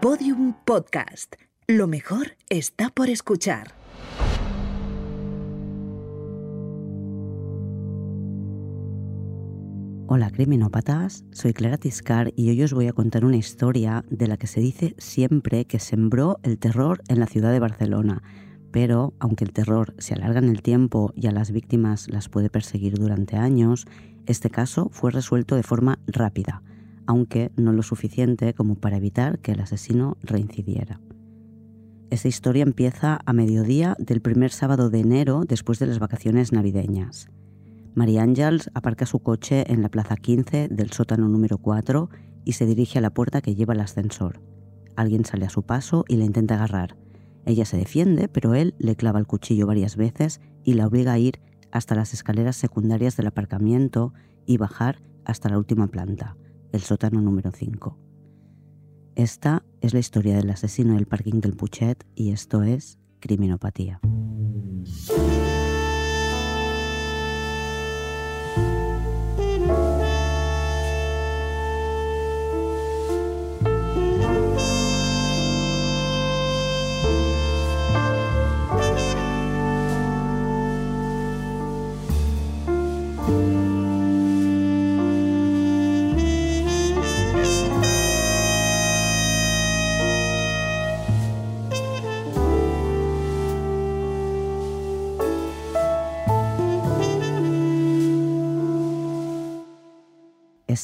Podium Podcast. Lo mejor está por escuchar. Hola criminópatas, soy Clara Tiscar y hoy os voy a contar una historia de la que se dice siempre que sembró el terror en la ciudad de Barcelona. Pero, aunque el terror se alarga en el tiempo y a las víctimas las puede perseguir durante años, este caso fue resuelto de forma rápida, aunque no lo suficiente como para evitar que el asesino reincidiera. Esta historia empieza a mediodía del primer sábado de enero después de las vacaciones navideñas. María Ángels aparca su coche en la plaza 15 del sótano número 4 y se dirige a la puerta que lleva al ascensor. Alguien sale a su paso y la intenta agarrar. Ella se defiende, pero él le clava el cuchillo varias veces y la obliga a ir hasta las escaleras secundarias del aparcamiento y bajar hasta la última planta, el sótano número 5. Esta es la historia del asesino del parking del Puchet y esto es Criminopatía.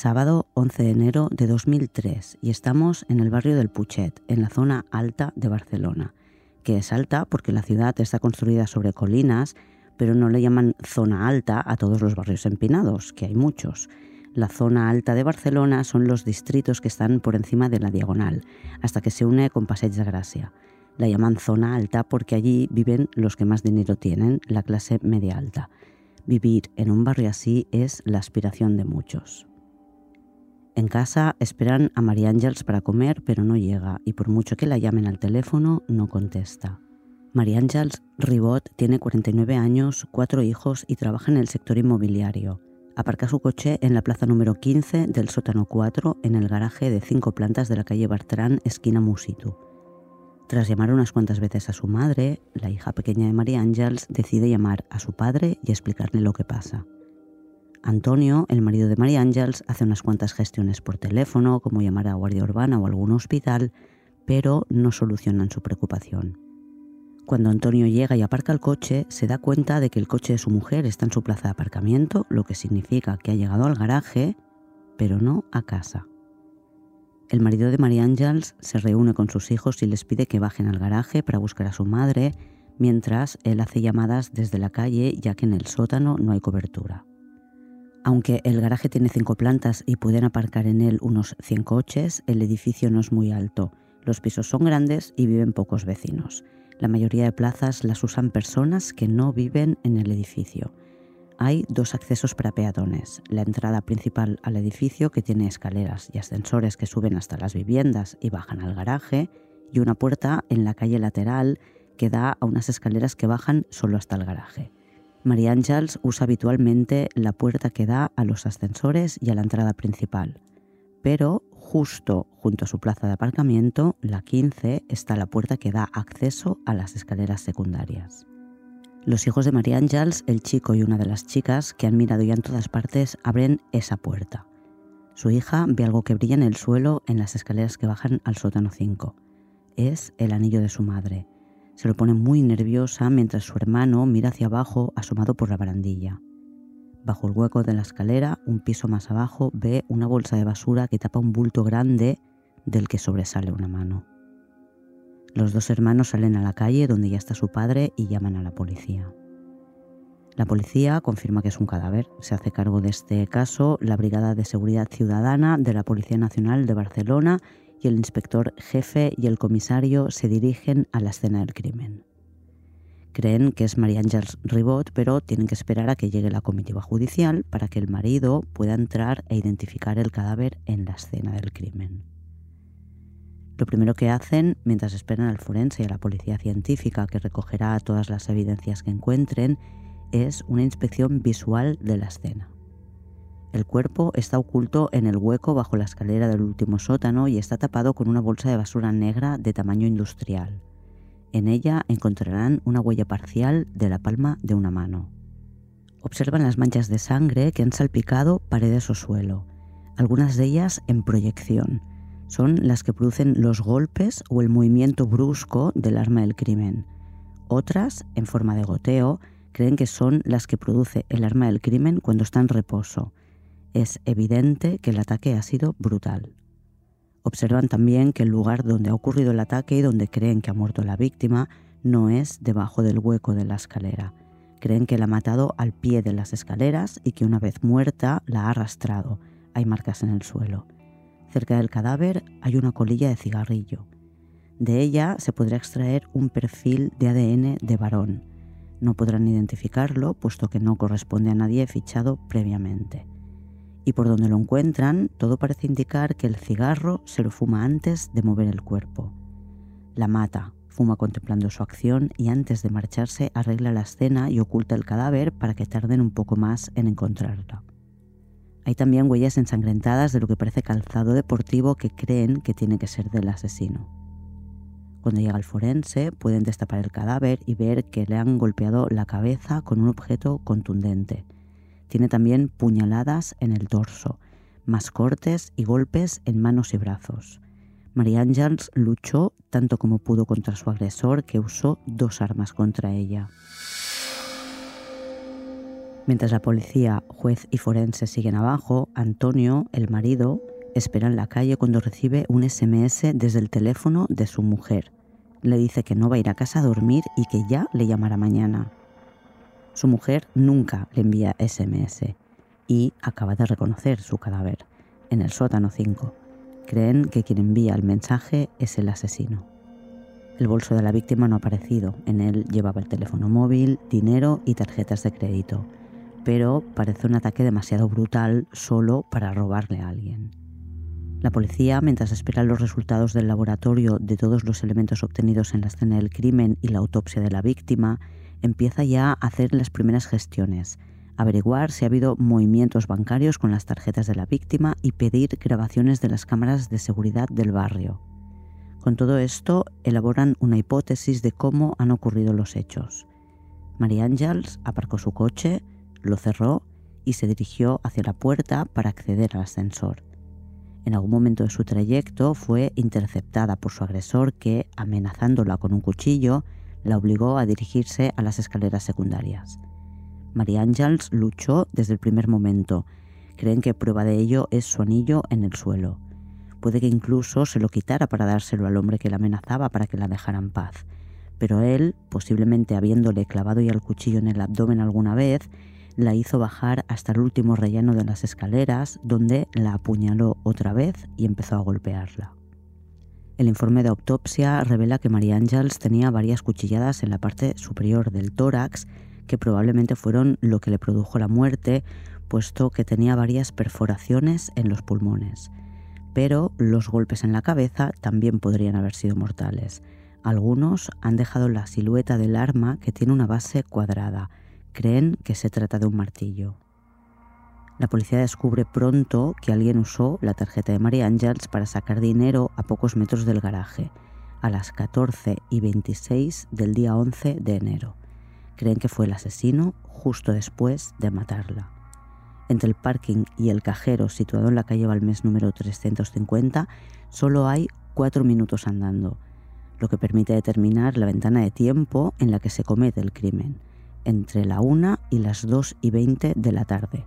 Sábado 11 de enero de 2003 y estamos en el barrio del Puchet, en la zona alta de Barcelona, que es alta porque la ciudad está construida sobre colinas, pero no le llaman zona alta a todos los barrios empinados, que hay muchos. La zona alta de Barcelona son los distritos que están por encima de la diagonal, hasta que se une con Passeig de Gracia. La llaman zona alta porque allí viven los que más dinero tienen, la clase media alta. Vivir en un barrio así es la aspiración de muchos. En casa esperan a María Ángels para comer, pero no llega y por mucho que la llamen al teléfono, no contesta. María Ángels Ribot tiene 49 años, cuatro hijos y trabaja en el sector inmobiliario. Aparca su coche en la plaza número 15 del sótano 4 en el garaje de cinco plantas de la calle Bartrán, esquina Musitu. Tras llamar unas cuantas veces a su madre, la hija pequeña de María Ángels decide llamar a su padre y explicarle lo que pasa. Antonio, el marido de María Ángels, hace unas cuantas gestiones por teléfono, como llamar a Guardia Urbana o algún hospital, pero no solucionan su preocupación. Cuando Antonio llega y aparca el coche, se da cuenta de que el coche de su mujer está en su plaza de aparcamiento, lo que significa que ha llegado al garaje, pero no a casa. El marido de María Ángels se reúne con sus hijos y les pide que bajen al garaje para buscar a su madre, mientras él hace llamadas desde la calle ya que en el sótano no hay cobertura. Aunque el garaje tiene cinco plantas y pueden aparcar en él unos 100 coches, el edificio no es muy alto. Los pisos son grandes y viven pocos vecinos. La mayoría de plazas las usan personas que no viven en el edificio. Hay dos accesos para peatones. La entrada principal al edificio, que tiene escaleras y ascensores que suben hasta las viviendas y bajan al garaje, y una puerta en la calle lateral que da a unas escaleras que bajan solo hasta el garaje. María Ángels usa habitualmente la puerta que da a los ascensores y a la entrada principal, pero justo junto a su plaza de aparcamiento, la 15, está la puerta que da acceso a las escaleras secundarias. Los hijos de María Ángels, el chico y una de las chicas, que han mirado ya en todas partes, abren esa puerta. Su hija ve algo que brilla en el suelo en las escaleras que bajan al sótano 5. Es el anillo de su madre, se lo pone muy nerviosa mientras su hermano mira hacia abajo asomado por la barandilla. Bajo el hueco de la escalera, un piso más abajo, ve una bolsa de basura que tapa un bulto grande del que sobresale una mano. Los dos hermanos salen a la calle donde ya está su padre y llaman a la policía. La policía confirma que es un cadáver. Se hace cargo de este caso la Brigada de Seguridad Ciudadana de la Policía Nacional de Barcelona y el inspector jefe y el comisario se dirigen a la escena del crimen. Creen que es María Ángels Ribot, pero tienen que esperar a que llegue la comitiva judicial para que el marido pueda entrar e identificar el cadáver en la escena del crimen. Lo primero que hacen, mientras esperan al forense y a la policía científica que recogerá todas las evidencias que encuentren, es una inspección visual de la escena. El cuerpo está oculto en el hueco bajo la escalera del último sótano y está tapado con una bolsa de basura negra de tamaño industrial. En ella encontrarán una huella parcial de la palma de una mano. Observan las manchas de sangre que han salpicado paredes o suelo, algunas de ellas en proyección. Son las que producen los golpes o el movimiento brusco del arma del crimen. Otras, en forma de goteo, creen que son las que produce el arma del crimen cuando está en reposo. Es evidente que el ataque ha sido brutal. Observan también que el lugar donde ha ocurrido el ataque y donde creen que ha muerto la víctima no es debajo del hueco de la escalera. Creen que la ha matado al pie de las escaleras y que una vez muerta la ha arrastrado. Hay marcas en el suelo. Cerca del cadáver hay una colilla de cigarrillo. De ella se podrá extraer un perfil de ADN de varón. No podrán identificarlo puesto que no corresponde a nadie fichado previamente y por donde lo encuentran todo parece indicar que el cigarro se lo fuma antes de mover el cuerpo. La mata, fuma contemplando su acción y antes de marcharse arregla la escena y oculta el cadáver para que tarden un poco más en encontrarla. Hay también huellas ensangrentadas de lo que parece calzado deportivo que creen que tiene que ser del asesino. Cuando llega el forense pueden destapar el cadáver y ver que le han golpeado la cabeza con un objeto contundente, tiene también puñaladas en el dorso, más cortes y golpes en manos y brazos. María Ángels luchó tanto como pudo contra su agresor, que usó dos armas contra ella. Mientras la policía, juez y forense siguen abajo, Antonio, el marido, espera en la calle cuando recibe un SMS desde el teléfono de su mujer. Le dice que no va a ir a casa a dormir y que ya le llamará mañana. Su mujer nunca le envía SMS y acaba de reconocer su cadáver en el sótano 5. Creen que quien envía el mensaje es el asesino. El bolso de la víctima no ha aparecido. En él llevaba el teléfono móvil, dinero y tarjetas de crédito. Pero parece un ataque demasiado brutal solo para robarle a alguien. La policía, mientras espera los resultados del laboratorio de todos los elementos obtenidos en la escena del crimen y la autopsia de la víctima, empieza ya a hacer las primeras gestiones, averiguar si ha habido movimientos bancarios con las tarjetas de la víctima y pedir grabaciones de las cámaras de seguridad del barrio. Con todo esto, elaboran una hipótesis de cómo han ocurrido los hechos. María Ángels aparcó su coche, lo cerró y se dirigió hacia la puerta para acceder al ascensor. En algún momento de su trayecto fue interceptada por su agresor que, amenazándola con un cuchillo, la obligó a dirigirse a las escaleras secundarias. María Ángels luchó desde el primer momento. Creen que prueba de ello es su anillo en el suelo. Puede que incluso se lo quitara para dárselo al hombre que la amenazaba para que la dejara en paz. Pero él, posiblemente habiéndole clavado ya el cuchillo en el abdomen alguna vez, la hizo bajar hasta el último relleno de las escaleras, donde la apuñaló otra vez y empezó a golpearla. El informe de autopsia revela que María Ángels tenía varias cuchilladas en la parte superior del tórax, que probablemente fueron lo que le produjo la muerte, puesto que tenía varias perforaciones en los pulmones. Pero los golpes en la cabeza también podrían haber sido mortales. Algunos han dejado la silueta del arma que tiene una base cuadrada. Creen que se trata de un martillo. La policía descubre pronto que alguien usó la tarjeta de María Ángels para sacar dinero a pocos metros del garaje, a las 14 y 26 del día 11 de enero. Creen que fue el asesino justo después de matarla. Entre el parking y el cajero situado en la calle Balmés número 350 solo hay cuatro minutos andando, lo que permite determinar la ventana de tiempo en la que se comete el crimen, entre la 1 y las 2 y 20 de la tarde,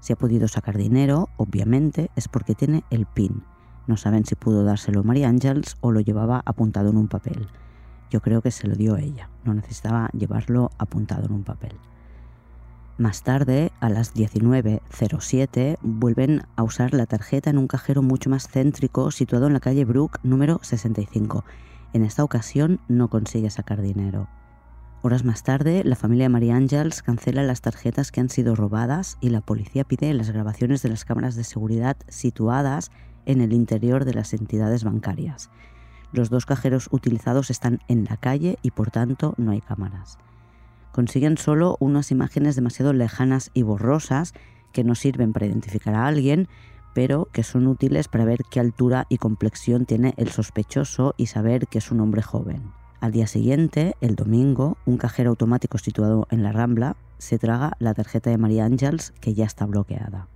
si ha podido sacar dinero, obviamente, es porque tiene el PIN. No saben si pudo dárselo María Ángels o lo llevaba apuntado en un papel. Yo creo que se lo dio ella, no necesitaba llevarlo apuntado en un papel. Más tarde, a las 19.07, vuelven a usar la tarjeta en un cajero mucho más céntrico situado en la calle Brook número 65. En esta ocasión no consigue sacar dinero. Horas más tarde, la familia María Ángels cancela las tarjetas que han sido robadas y la policía pide las grabaciones de las cámaras de seguridad situadas en el interior de las entidades bancarias. Los dos cajeros utilizados están en la calle y por tanto no hay cámaras. Consiguen solo unas imágenes demasiado lejanas y borrosas que no sirven para identificar a alguien, pero que son útiles para ver qué altura y complexión tiene el sospechoso y saber que es un hombre joven. Al día siguiente, el domingo, un cajero automático situado en la Rambla se traga la tarjeta de María Ángels que ya está bloqueada.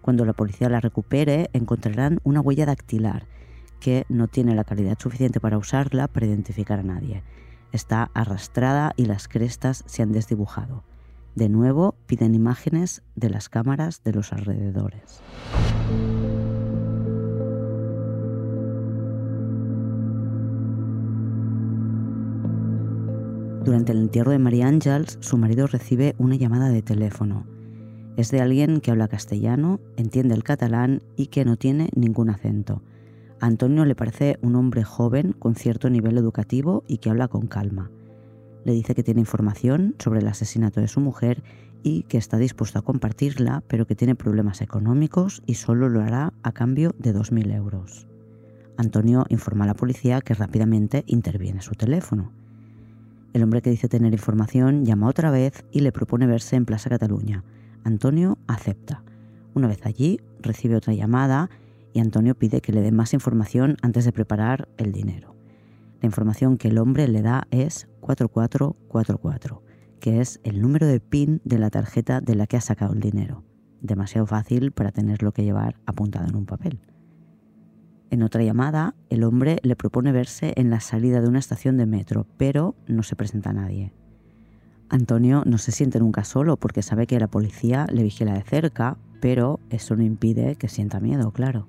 Cuando la policía la recupere, encontrarán una huella dactilar que no tiene la calidad suficiente para usarla para identificar a nadie. Está arrastrada y las crestas se han desdibujado. De nuevo, piden imágenes de las cámaras de los alrededores. Durante el entierro de María Ángels, su marido recibe una llamada de teléfono. Es de alguien que habla castellano, entiende el catalán y que no tiene ningún acento. Antonio le parece un hombre joven con cierto nivel educativo y que habla con calma. Le dice que tiene información sobre el asesinato de su mujer y que está dispuesto a compartirla, pero que tiene problemas económicos y solo lo hará a cambio de 2.000 euros. Antonio informa a la policía que rápidamente interviene su teléfono. El hombre que dice tener información llama otra vez y le propone verse en Plaza Cataluña. Antonio acepta. Una vez allí, recibe otra llamada y Antonio pide que le dé más información antes de preparar el dinero. La información que el hombre le da es 4444, que es el número de PIN de la tarjeta de la que ha sacado el dinero. Demasiado fácil para tenerlo que llevar apuntado en un papel. En otra llamada, el hombre le propone verse en la salida de una estación de metro, pero no se presenta nadie. Antonio no se siente nunca solo porque sabe que la policía le vigila de cerca, pero eso no impide que sienta miedo, claro.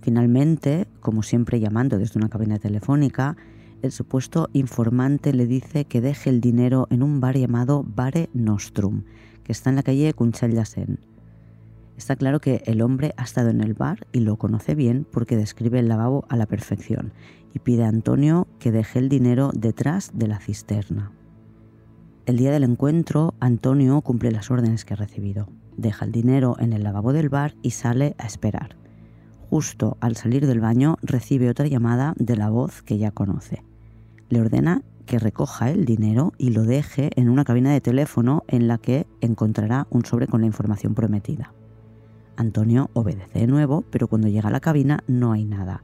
Finalmente, como siempre llamando desde una cabina telefónica, el supuesto informante le dice que deje el dinero en un bar llamado Bare Nostrum, que está en la calle Cunchal-Yasen. Está claro que el hombre ha estado en el bar y lo conoce bien porque describe el lavabo a la perfección y pide a Antonio que deje el dinero detrás de la cisterna. El día del encuentro, Antonio cumple las órdenes que ha recibido. Deja el dinero en el lavabo del bar y sale a esperar. Justo al salir del baño recibe otra llamada de la voz que ya conoce. Le ordena que recoja el dinero y lo deje en una cabina de teléfono en la que encontrará un sobre con la información prometida. Antonio obedece de nuevo, pero cuando llega a la cabina no hay nada.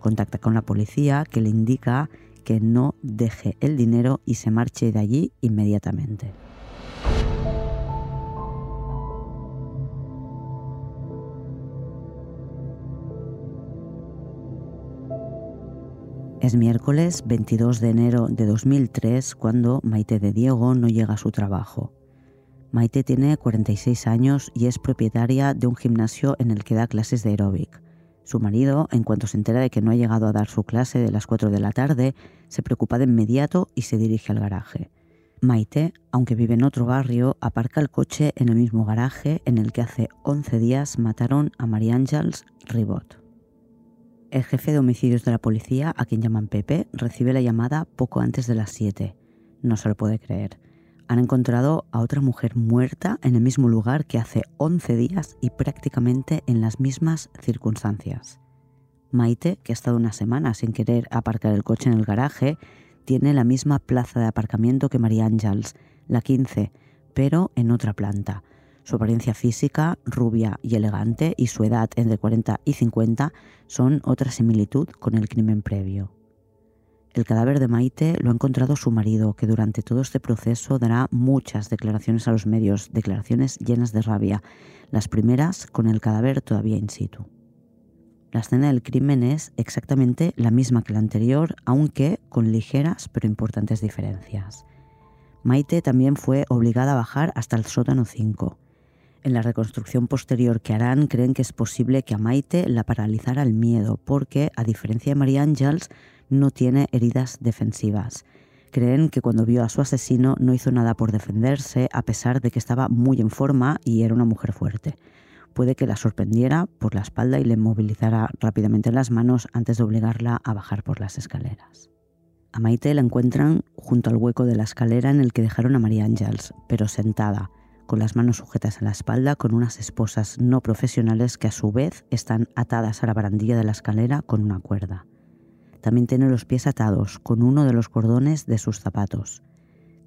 Contacta con la policía que le indica que no deje el dinero y se marche de allí inmediatamente. Es miércoles 22 de enero de 2003 cuando Maite de Diego no llega a su trabajo. Maite tiene 46 años y es propietaria de un gimnasio en el que da clases de aeróbic. Su marido, en cuanto se entera de que no ha llegado a dar su clase de las 4 de la tarde, se preocupa de inmediato y se dirige al garaje. Maite, aunque vive en otro barrio, aparca el coche en el mismo garaje en el que hace 11 días mataron a María Ángels Ribot. El jefe de homicidios de la policía, a quien llaman Pepe, recibe la llamada poco antes de las 7. No se lo puede creer han encontrado a otra mujer muerta en el mismo lugar que hace 11 días y prácticamente en las mismas circunstancias. Maite, que ha estado una semana sin querer aparcar el coche en el garaje, tiene la misma plaza de aparcamiento que María Ángels, la 15, pero en otra planta. Su apariencia física, rubia y elegante, y su edad entre 40 y 50 son otra similitud con el crimen previo. El cadáver de Maite lo ha encontrado su marido, que durante todo este proceso dará muchas declaraciones a los medios, declaraciones llenas de rabia, las primeras con el cadáver todavía in situ. La escena del crimen es exactamente la misma que la anterior, aunque con ligeras pero importantes diferencias. Maite también fue obligada a bajar hasta el sótano 5. En la reconstrucción posterior que harán, creen que es posible que a Maite la paralizara el miedo, porque, a diferencia de María Ángels, no tiene heridas defensivas. Creen que cuando vio a su asesino no hizo nada por defenderse, a pesar de que estaba muy en forma y era una mujer fuerte. Puede que la sorprendiera por la espalda y le movilizara rápidamente las manos antes de obligarla a bajar por las escaleras. A Maite la encuentran junto al hueco de la escalera en el que dejaron a María Ángels, pero sentada, con las manos sujetas a la espalda con unas esposas no profesionales que a su vez están atadas a la barandilla de la escalera con una cuerda. También tiene los pies atados con uno de los cordones de sus zapatos.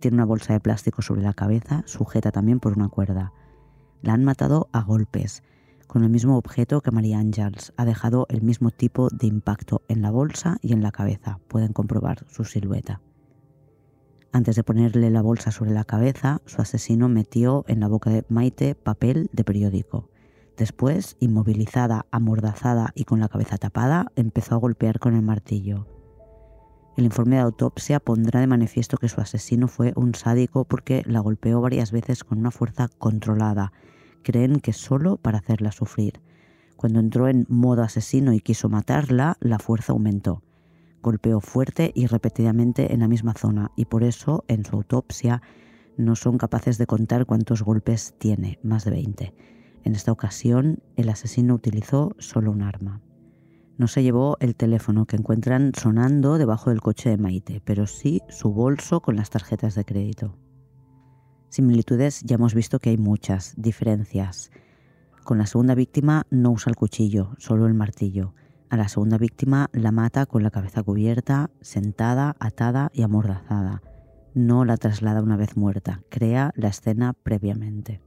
Tiene una bolsa de plástico sobre la cabeza, sujeta también por una cuerda. La han matado a golpes, con el mismo objeto que María Ángels. Ha dejado el mismo tipo de impacto en la bolsa y en la cabeza. Pueden comprobar su silueta. Antes de ponerle la bolsa sobre la cabeza, su asesino metió en la boca de Maite papel de periódico. Después, inmovilizada, amordazada y con la cabeza tapada, empezó a golpear con el martillo. El informe de autopsia pondrá de manifiesto que su asesino fue un sádico porque la golpeó varias veces con una fuerza controlada. Creen que solo para hacerla sufrir. Cuando entró en modo asesino y quiso matarla, la fuerza aumentó golpeó fuerte y repetidamente en la misma zona y por eso en su autopsia no son capaces de contar cuántos golpes tiene, más de 20. En esta ocasión el asesino utilizó solo un arma. No se llevó el teléfono que encuentran sonando debajo del coche de Maite, pero sí su bolso con las tarjetas de crédito. Similitudes ya hemos visto que hay muchas diferencias. Con la segunda víctima no usa el cuchillo, solo el martillo. A la segunda víctima la mata con la cabeza cubierta, sentada, atada y amordazada. No la traslada una vez muerta, crea la escena previamente.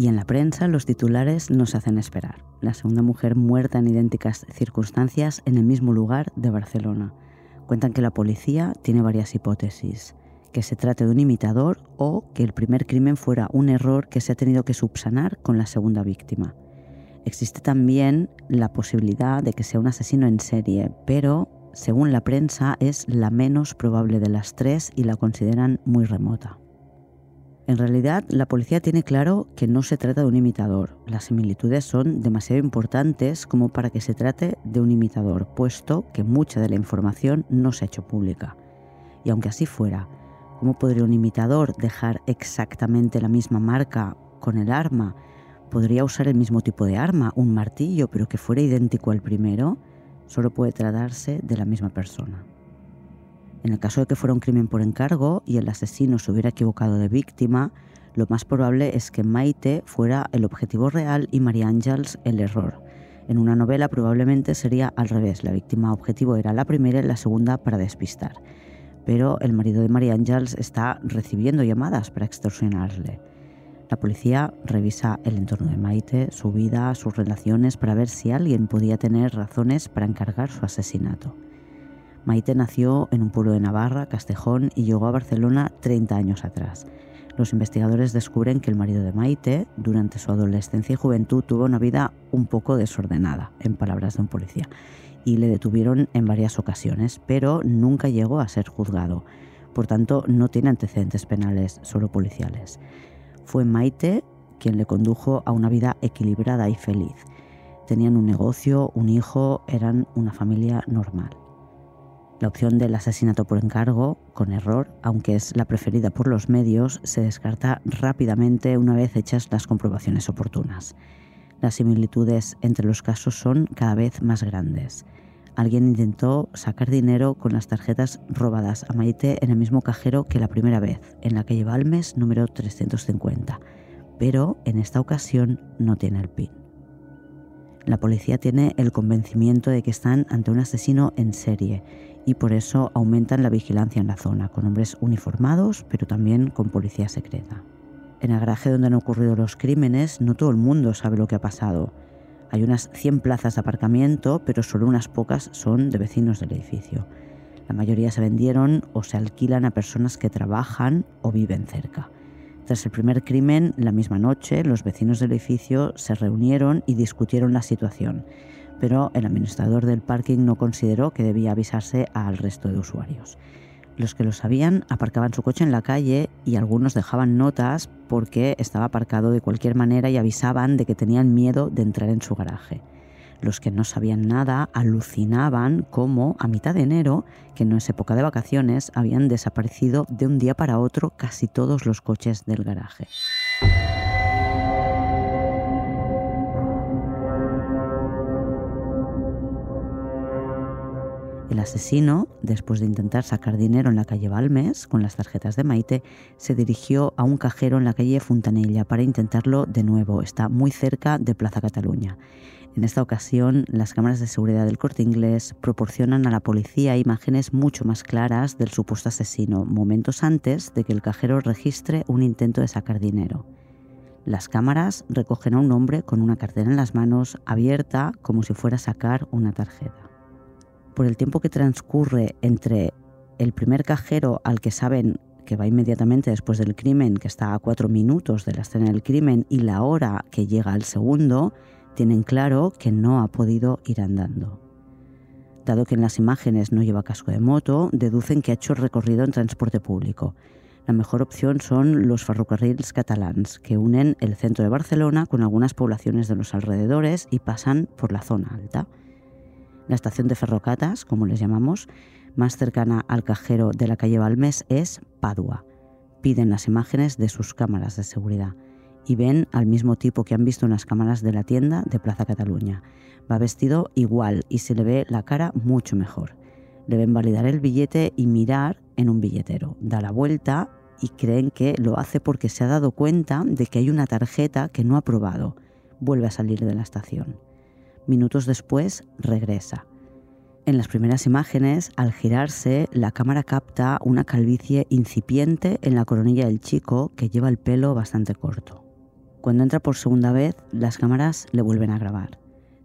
Y en la prensa los titulares no se hacen esperar. La segunda mujer muerta en idénticas circunstancias en el mismo lugar de Barcelona. Cuentan que la policía tiene varias hipótesis. Que se trate de un imitador o que el primer crimen fuera un error que se ha tenido que subsanar con la segunda víctima. Existe también la posibilidad de que sea un asesino en serie, pero según la prensa es la menos probable de las tres y la consideran muy remota. En realidad, la policía tiene claro que no se trata de un imitador. Las similitudes son demasiado importantes como para que se trate de un imitador, puesto que mucha de la información no se ha hecho pública. Y aunque así fuera, ¿cómo podría un imitador dejar exactamente la misma marca con el arma podría usar el mismo tipo de arma, un martillo, pero que fuera idéntico al primero, solo puede tratarse de la misma persona. En el caso de que fuera un crimen por encargo y el asesino se hubiera equivocado de víctima, lo más probable es que Maite fuera el objetivo real y María Ángels el error. En una novela probablemente sería al revés, la víctima objetivo era la primera y la segunda para despistar. Pero el marido de María Ángels está recibiendo llamadas para extorsionarle. La policía revisa el entorno de Maite, su vida, sus relaciones, para ver si alguien podía tener razones para encargar su asesinato. Maite nació en un pueblo de Navarra, Castejón, y llegó a Barcelona 30 años atrás. Los investigadores descubren que el marido de Maite, durante su adolescencia y juventud, tuvo una vida un poco desordenada, en palabras de un policía, y le detuvieron en varias ocasiones, pero nunca llegó a ser juzgado. Por tanto, no tiene antecedentes penales, solo policiales. Fue Maite quien le condujo a una vida equilibrada y feliz. Tenían un negocio, un hijo, eran una familia normal. La opción del asesinato por encargo, con error, aunque es la preferida por los medios, se descarta rápidamente una vez hechas las comprobaciones oportunas. Las similitudes entre los casos son cada vez más grandes. Alguien intentó sacar dinero con las tarjetas robadas a Maite en el mismo cajero que la primera vez, en la calle Balmes número 350, pero en esta ocasión no tiene el PIN. La policía tiene el convencimiento de que están ante un asesino en serie y por eso aumentan la vigilancia en la zona, con hombres uniformados, pero también con policía secreta. En el garaje donde han ocurrido los crímenes, no todo el mundo sabe lo que ha pasado. Hay unas 100 plazas de aparcamiento, pero solo unas pocas son de vecinos del edificio. La mayoría se vendieron o se alquilan a personas que trabajan o viven cerca. Tras el primer crimen, la misma noche, los vecinos del edificio se reunieron y discutieron la situación, pero el administrador del parking no consideró que debía avisarse al resto de usuarios. Los que lo sabían aparcaban su coche en la calle y algunos dejaban notas porque estaba aparcado de cualquier manera y avisaban de que tenían miedo de entrar en su garaje. Los que no sabían nada alucinaban cómo a mitad de enero, que no es época de vacaciones, habían desaparecido de un día para otro casi todos los coches del garaje. El asesino, después de intentar sacar dinero en la calle Balmes con las tarjetas de Maite, se dirigió a un cajero en la calle Fontanella para intentarlo de nuevo. Está muy cerca de Plaza Cataluña. En esta ocasión, las cámaras de seguridad del corte inglés proporcionan a la policía imágenes mucho más claras del supuesto asesino, momentos antes de que el cajero registre un intento de sacar dinero. Las cámaras recogen a un hombre con una cartera en las manos abierta como si fuera a sacar una tarjeta. Por el tiempo que transcurre entre el primer cajero al que saben que va inmediatamente después del crimen, que está a cuatro minutos de la escena del crimen, y la hora que llega al segundo, tienen claro que no ha podido ir andando. Dado que en las imágenes no lleva casco de moto, deducen que ha hecho recorrido en transporte público. La mejor opción son los ferrocarriles catalans, que unen el centro de Barcelona con algunas poblaciones de los alrededores y pasan por la zona alta. La estación de ferrocatas, como les llamamos, más cercana al cajero de la calle Balmes es Padua. Piden las imágenes de sus cámaras de seguridad y ven al mismo tipo que han visto en las cámaras de la tienda de Plaza Cataluña. Va vestido igual y se le ve la cara mucho mejor. Le ven validar el billete y mirar en un billetero. Da la vuelta y creen que lo hace porque se ha dado cuenta de que hay una tarjeta que no ha probado. Vuelve a salir de la estación. Minutos después regresa. En las primeras imágenes, al girarse, la cámara capta una calvicie incipiente en la coronilla del chico que lleva el pelo bastante corto. Cuando entra por segunda vez, las cámaras le vuelven a grabar.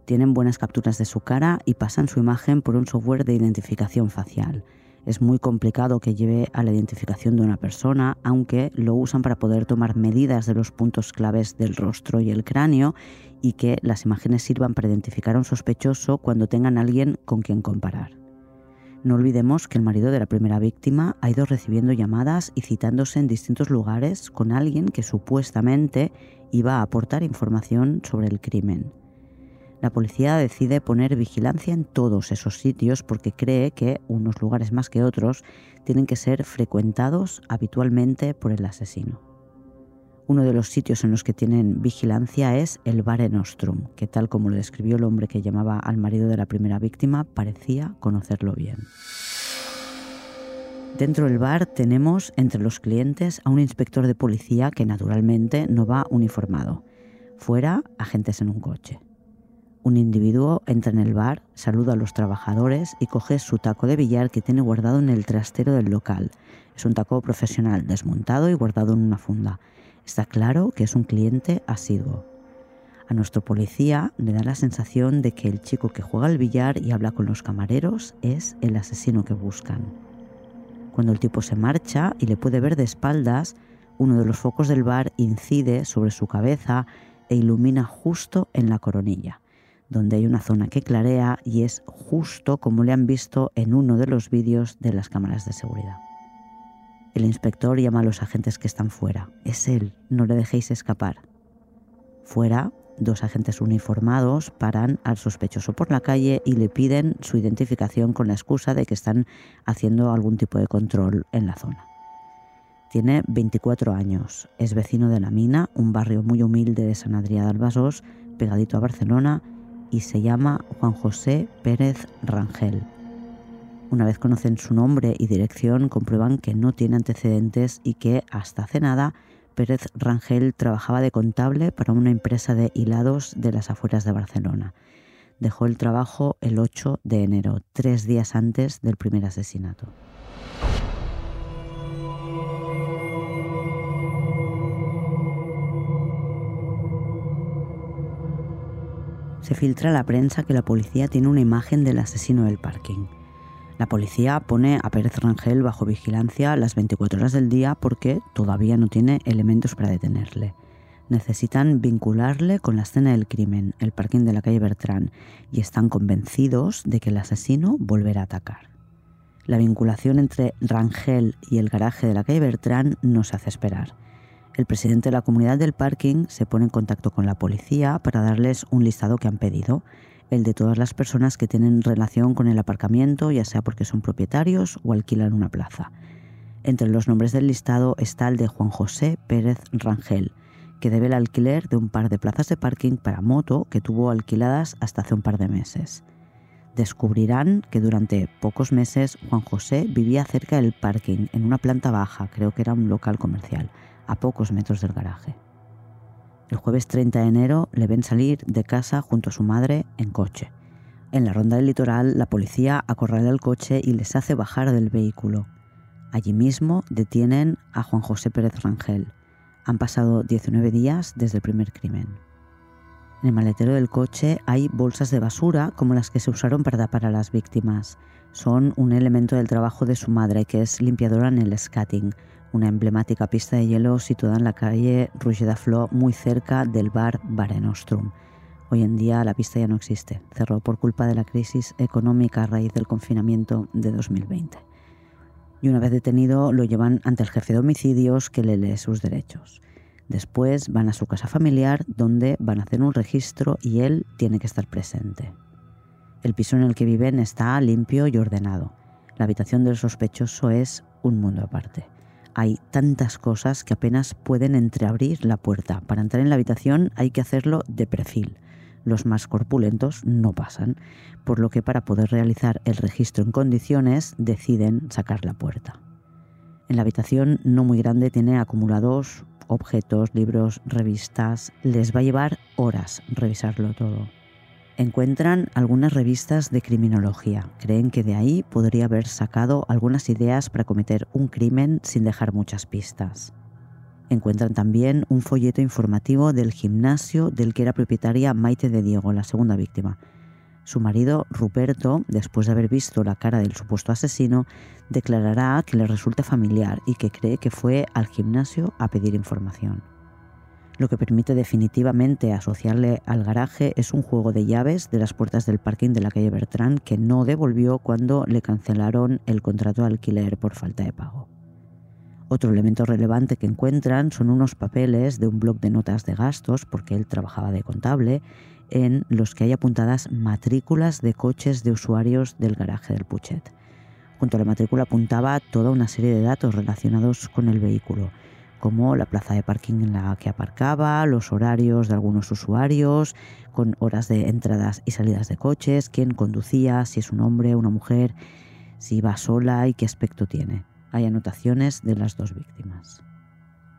Tienen buenas capturas de su cara y pasan su imagen por un software de identificación facial. Es muy complicado que lleve a la identificación de una persona, aunque lo usan para poder tomar medidas de los puntos claves del rostro y el cráneo y que las imágenes sirvan para identificar a un sospechoso cuando tengan alguien con quien comparar. No olvidemos que el marido de la primera víctima ha ido recibiendo llamadas y citándose en distintos lugares con alguien que supuestamente iba a aportar información sobre el crimen. La policía decide poner vigilancia en todos esos sitios porque cree que unos lugares más que otros tienen que ser frecuentados habitualmente por el asesino. Uno de los sitios en los que tienen vigilancia es el Bar Nostrum, que tal como lo describió el hombre que llamaba al marido de la primera víctima, parecía conocerlo bien. Dentro del bar tenemos entre los clientes a un inspector de policía que naturalmente no va uniformado. Fuera, agentes en un coche. Un individuo entra en el bar, saluda a los trabajadores y coge su taco de billar que tiene guardado en el trastero del local. Es un taco profesional, desmontado y guardado en una funda. Está claro que es un cliente asiduo. A nuestro policía le da la sensación de que el chico que juega al billar y habla con los camareros es el asesino que buscan. Cuando el tipo se marcha y le puede ver de espaldas, uno de los focos del bar incide sobre su cabeza e ilumina justo en la coronilla donde hay una zona que clarea y es justo como le han visto en uno de los vídeos de las cámaras de seguridad. El inspector llama a los agentes que están fuera. Es él, no le dejéis escapar. Fuera, dos agentes uniformados paran al sospechoso por la calle y le piden su identificación con la excusa de que están haciendo algún tipo de control en la zona. Tiene 24 años, es vecino de La Mina, un barrio muy humilde de San Adrià del Besòs, pegadito a Barcelona, y se llama Juan José Pérez Rangel. Una vez conocen su nombre y dirección, comprueban que no tiene antecedentes y que hasta hace nada Pérez Rangel trabajaba de contable para una empresa de hilados de las afueras de Barcelona. Dejó el trabajo el 8 de enero, tres días antes del primer asesinato. Se filtra a la prensa que la policía tiene una imagen del asesino del parking. La policía pone a Pérez Rangel bajo vigilancia las 24 horas del día porque todavía no tiene elementos para detenerle. Necesitan vincularle con la escena del crimen, el parking de la calle Bertrán, y están convencidos de que el asesino volverá a atacar. La vinculación entre Rangel y el garaje de la calle Bertrán no se hace esperar el presidente de la comunidad del parking se pone en contacto con la policía para darles un listado que han pedido, el de todas las personas que tienen relación con el aparcamiento, ya sea porque son propietarios o alquilan una plaza. Entre los nombres del listado está el de Juan José Pérez Rangel, que debe el alquiler de un par de plazas de parking para moto que tuvo alquiladas hasta hace un par de meses. Descubrirán que durante pocos meses Juan José vivía cerca del parking, en una planta baja, creo que era un local comercial a pocos metros del garaje. El jueves 30 de enero le ven salir de casa junto a su madre en coche. En la ronda del litoral, la policía acorrala el coche y les hace bajar del vehículo. Allí mismo detienen a Juan José Pérez Rangel. Han pasado 19 días desde el primer crimen. En el maletero del coche hay bolsas de basura como las que se usaron para tapar a las víctimas. Son un elemento del trabajo de su madre, que es limpiadora en el skating, una emblemática pista de hielo situada en la calle Rouge de muy cerca del bar Barenostrum. Hoy en día la pista ya no existe, cerró por culpa de la crisis económica a raíz del confinamiento de 2020. Y una vez detenido lo llevan ante el jefe de homicidios que le lee sus derechos. Después van a su casa familiar donde van a hacer un registro y él tiene que estar presente. El piso en el que viven está limpio y ordenado. La habitación del sospechoso es un mundo aparte. Hay tantas cosas que apenas pueden entreabrir la puerta. Para entrar en la habitación hay que hacerlo de perfil. Los más corpulentos no pasan, por lo que para poder realizar el registro en condiciones deciden sacar la puerta. En la habitación no muy grande tiene acumulados objetos, libros, revistas. Les va a llevar horas revisarlo todo. Encuentran algunas revistas de criminología. Creen que de ahí podría haber sacado algunas ideas para cometer un crimen sin dejar muchas pistas. Encuentran también un folleto informativo del gimnasio del que era propietaria Maite de Diego, la segunda víctima. Su marido, Ruperto, después de haber visto la cara del supuesto asesino, declarará que le resulta familiar y que cree que fue al gimnasio a pedir información. Lo que permite definitivamente asociarle al garaje es un juego de llaves de las puertas del parking de la calle Bertrán que no devolvió cuando le cancelaron el contrato de alquiler por falta de pago. Otro elemento relevante que encuentran son unos papeles de un blog de notas de gastos, porque él trabajaba de contable, en los que hay apuntadas matrículas de coches de usuarios del garaje del Puchet. Junto a la matrícula apuntaba toda una serie de datos relacionados con el vehículo, como la plaza de parking en la que aparcaba, los horarios de algunos usuarios, con horas de entradas y salidas de coches, quién conducía, si es un hombre o una mujer, si va sola y qué aspecto tiene. Hay anotaciones de las dos víctimas.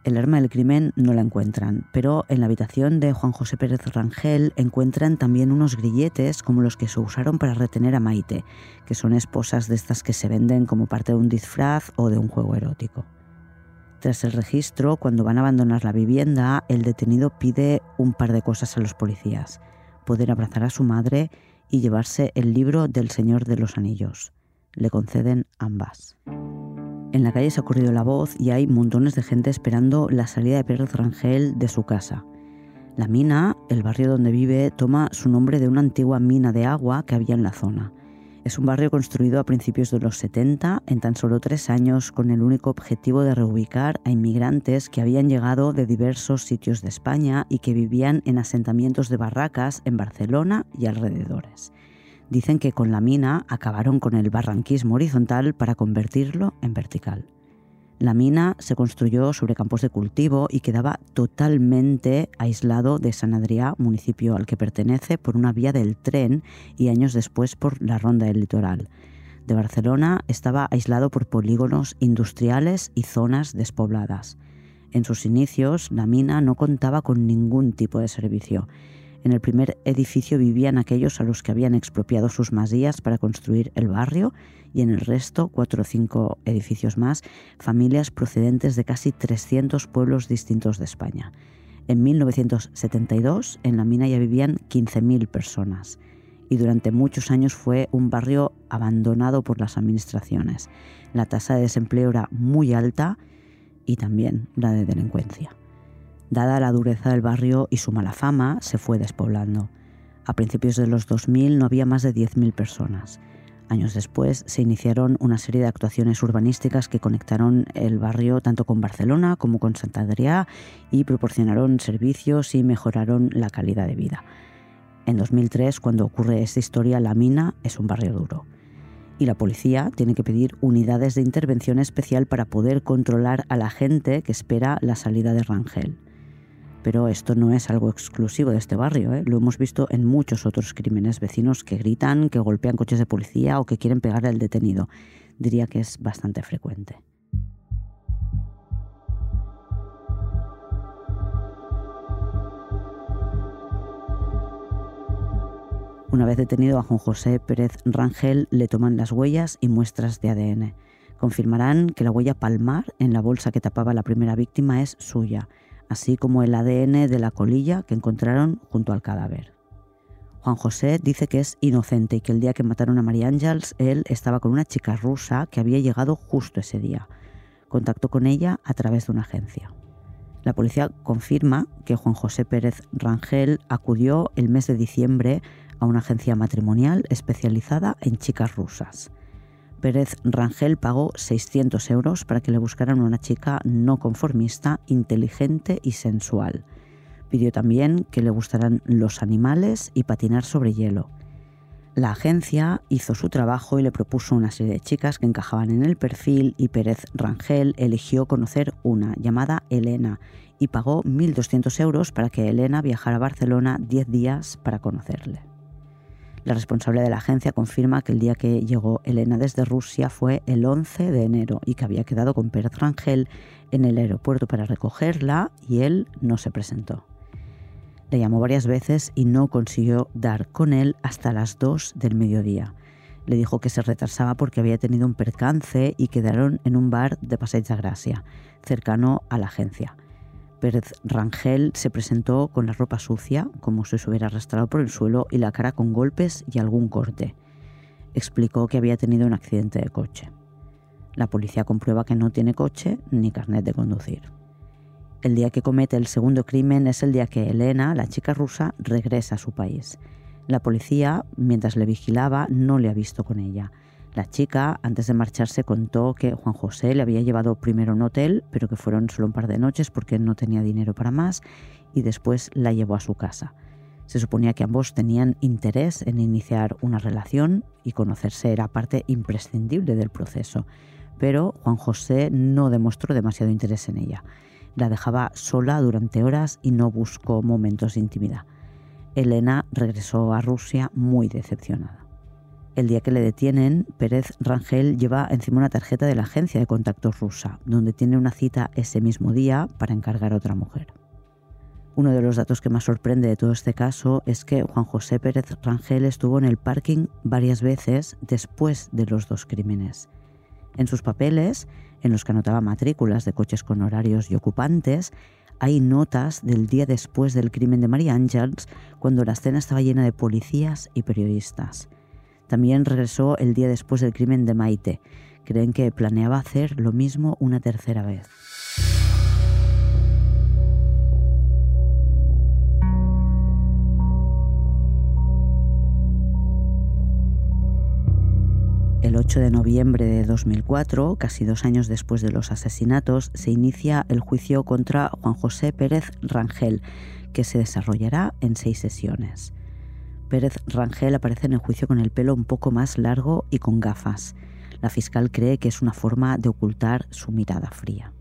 El arma del crimen no la encuentran, pero en la habitación de Juan José Pérez Rangel encuentran también unos grilletes como los que se usaron para retener a Maite, que son esposas de estas que se venden como parte de un disfraz o de un juego erótico. Tras el registro, cuando van a abandonar la vivienda, el detenido pide un par de cosas a los policías. Poder abrazar a su madre y llevarse el libro del Señor de los Anillos. Le conceden ambas. En la calle se ha corrido la voz y hay montones de gente esperando la salida de Pérez Rangel de su casa. La mina, el barrio donde vive, toma su nombre de una antigua mina de agua que había en la zona. Es un barrio construido a principios de los 70, en tan solo tres años, con el único objetivo de reubicar a inmigrantes que habían llegado de diversos sitios de España y que vivían en asentamientos de barracas en Barcelona y alrededores. Dicen que con la mina acabaron con el barranquismo horizontal para convertirlo en vertical. La mina se construyó sobre campos de cultivo y quedaba totalmente aislado de San Adrià, municipio al que pertenece, por una vía del tren y años después por la ronda del litoral. De Barcelona estaba aislado por polígonos industriales y zonas despobladas. En sus inicios, la mina no contaba con ningún tipo de servicio en el primer edificio vivían aquellos a los que habían expropiado sus masías para construir el barrio y en el resto, cuatro o cinco edificios más, familias procedentes de casi 300 pueblos distintos de España. En 1972 en la mina ya vivían 15.000 personas y durante muchos años fue un barrio abandonado por las administraciones. La tasa de desempleo era muy alta y también la de delincuencia. Dada la dureza del barrio y su mala fama, se fue despoblando. A principios de los 2000 no había más de 10.000 personas. Años después se iniciaron una serie de actuaciones urbanísticas que conectaron el barrio tanto con Barcelona como con Santa Adrià y proporcionaron servicios y mejoraron la calidad de vida. En 2003, cuando ocurre esta historia, La Mina es un barrio duro. Y la policía tiene que pedir unidades de intervención especial para poder controlar a la gente que espera la salida de Rangel pero esto no es algo exclusivo de este barrio. ¿eh? Lo hemos visto en muchos otros crímenes vecinos que gritan, que golpean coches de policía o que quieren pegar al detenido. Diría que es bastante frecuente. Una vez detenido a Juan José Pérez Rangel, le toman las huellas y muestras de ADN. Confirmarán que la huella palmar en la bolsa que tapaba la primera víctima es suya así como el ADN de la colilla que encontraron junto al cadáver. Juan José dice que es inocente y que el día que mataron a María Ángels él estaba con una chica rusa que había llegado justo ese día. Contactó con ella a través de una agencia. La policía confirma que Juan José Pérez Rangel acudió el mes de diciembre a una agencia matrimonial especializada en chicas rusas. Pérez Rangel pagó 600 euros para que le buscaran una chica no conformista, inteligente y sensual. Pidió también que le gustaran los animales y patinar sobre hielo. La agencia hizo su trabajo y le propuso una serie de chicas que encajaban en el perfil y Pérez Rangel eligió conocer una llamada Elena y pagó 1.200 euros para que Elena viajara a Barcelona 10 días para conocerle. La responsable de la agencia confirma que el día que llegó Elena desde Rusia fue el 11 de enero y que había quedado con Pérez Rangel en el aeropuerto para recogerla y él no se presentó. Le llamó varias veces y no consiguió dar con él hasta las 2 del mediodía. Le dijo que se retrasaba porque había tenido un percance y quedaron en un bar de Passeig Gracia, cercano a la agencia. Pérez Rangel se presentó con la ropa sucia, como si se hubiera arrastrado por el suelo, y la cara con golpes y algún corte. Explicó que había tenido un accidente de coche. La policía comprueba que no tiene coche ni carnet de conducir. El día que comete el segundo crimen es el día que Elena, la chica rusa, regresa a su país. La policía, mientras le vigilaba, no le ha visto con ella. La chica, antes de marcharse, contó que Juan José le había llevado primero a un hotel, pero que fueron solo un par de noches porque no tenía dinero para más, y después la llevó a su casa. Se suponía que ambos tenían interés en iniciar una relación y conocerse era parte imprescindible del proceso, pero Juan José no demostró demasiado interés en ella. La dejaba sola durante horas y no buscó momentos de intimidad. Elena regresó a Rusia muy decepcionada. El día que le detienen, Pérez Rangel lleva encima una tarjeta de la agencia de contactos rusa, donde tiene una cita ese mismo día para encargar a otra mujer. Uno de los datos que más sorprende de todo este caso es que Juan José Pérez Rangel estuvo en el parking varias veces después de los dos crímenes. En sus papeles, en los que anotaba matrículas de coches con horarios y ocupantes, hay notas del día después del crimen de María Ángels, cuando la escena estaba llena de policías y periodistas. También regresó el día después del crimen de Maite. Creen que planeaba hacer lo mismo una tercera vez. El 8 de noviembre de 2004, casi dos años después de los asesinatos, se inicia el juicio contra Juan José Pérez Rangel, que se desarrollará en seis sesiones. Pérez Rangel aparece en el juicio con el pelo un poco más largo y con gafas. La fiscal cree que es una forma de ocultar su mirada fría.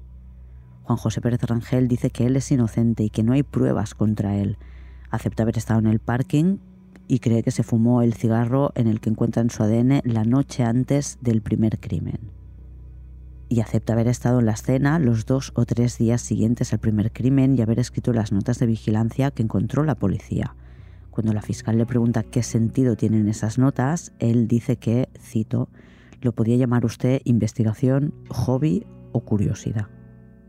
Juan José Pérez Rangel dice que él es inocente y que no hay pruebas contra él. Acepta haber estado en el parking y cree que se fumó el cigarro en el que encuentran su ADN la noche antes del primer crimen. Y acepta haber estado en la escena los dos o tres días siguientes al primer crimen y haber escrito las notas de vigilancia que encontró la policía. Cuando la fiscal le pregunta qué sentido tienen esas notas, él dice que, cito, lo podía llamar usted investigación, hobby o curiosidad.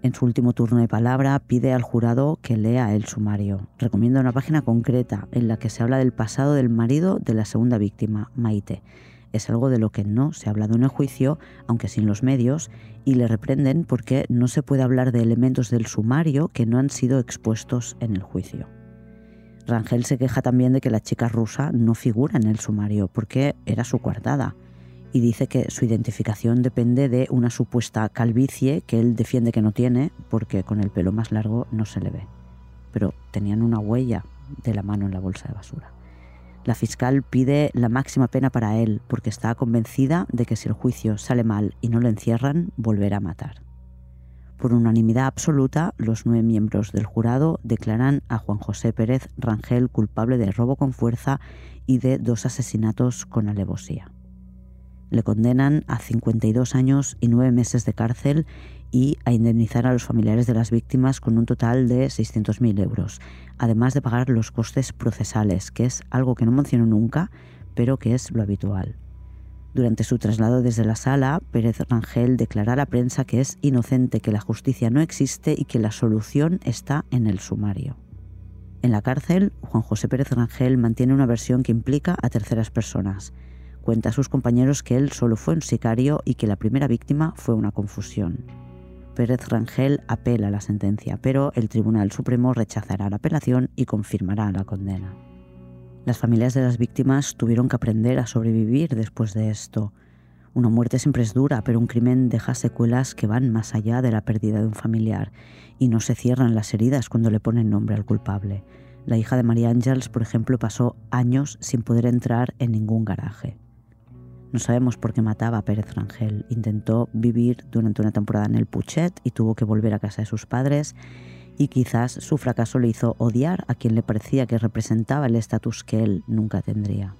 En su último turno de palabra pide al jurado que lea el sumario. Recomienda una página concreta en la que se habla del pasado del marido de la segunda víctima, Maite. Es algo de lo que no se ha hablado en el juicio, aunque sin los medios, y le reprenden porque no se puede hablar de elementos del sumario que no han sido expuestos en el juicio. Rangel se queja también de que la chica rusa no figura en el sumario porque era su coartada y dice que su identificación depende de una supuesta calvicie que él defiende que no tiene porque con el pelo más largo no se le ve. Pero tenían una huella de la mano en la bolsa de basura. La fiscal pide la máxima pena para él porque está convencida de que si el juicio sale mal y no lo encierran, volverá a matar. Por unanimidad absoluta, los nueve miembros del jurado declaran a Juan José Pérez Rangel culpable de robo con fuerza y de dos asesinatos con alevosía. Le condenan a 52 años y nueve meses de cárcel y a indemnizar a los familiares de las víctimas con un total de 600.000 euros, además de pagar los costes procesales, que es algo que no menciono nunca, pero que es lo habitual. Durante su traslado desde la sala, Pérez Rangel declara a la prensa que es inocente, que la justicia no existe y que la solución está en el sumario. En la cárcel, Juan José Pérez Rangel mantiene una versión que implica a terceras personas. Cuenta a sus compañeros que él solo fue un sicario y que la primera víctima fue una confusión. Pérez Rangel apela la sentencia, pero el Tribunal Supremo rechazará la apelación y confirmará la condena. Las familias de las víctimas tuvieron que aprender a sobrevivir después de esto. Una muerte siempre es dura, pero un crimen deja secuelas que van más allá de la pérdida de un familiar y no se cierran las heridas cuando le ponen nombre al culpable. La hija de María Ángels, por ejemplo, pasó años sin poder entrar en ningún garaje. No sabemos por qué mataba a Pérez Rangel. Intentó vivir durante una temporada en el Puchet y tuvo que volver a casa de sus padres y quizás su fracaso le hizo odiar a quien le parecía que representaba el estatus que él nunca tendría.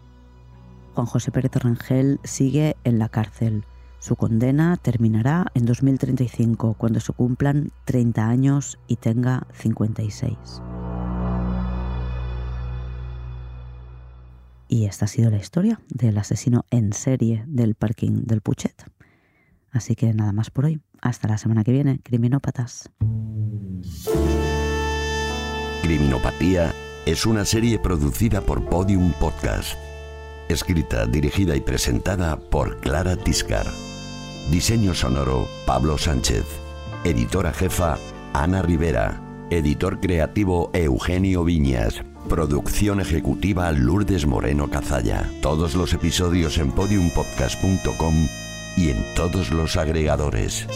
Juan José Pérez Rangel sigue en la cárcel. Su condena terminará en 2035, cuando se cumplan 30 años y tenga 56. Y esta ha sido la historia del asesino en serie del parking del Puchet. Así que nada más por hoy. Hasta la semana que viene, criminópatas. Criminopatía es una serie producida por Podium Podcast. Escrita, dirigida y presentada por Clara Tiscar. Diseño sonoro, Pablo Sánchez. Editora jefa, Ana Rivera. Editor creativo, Eugenio Viñas. Producción ejecutiva, Lourdes Moreno Cazalla. Todos los episodios en podiumpodcast.com y en todos los agregadores.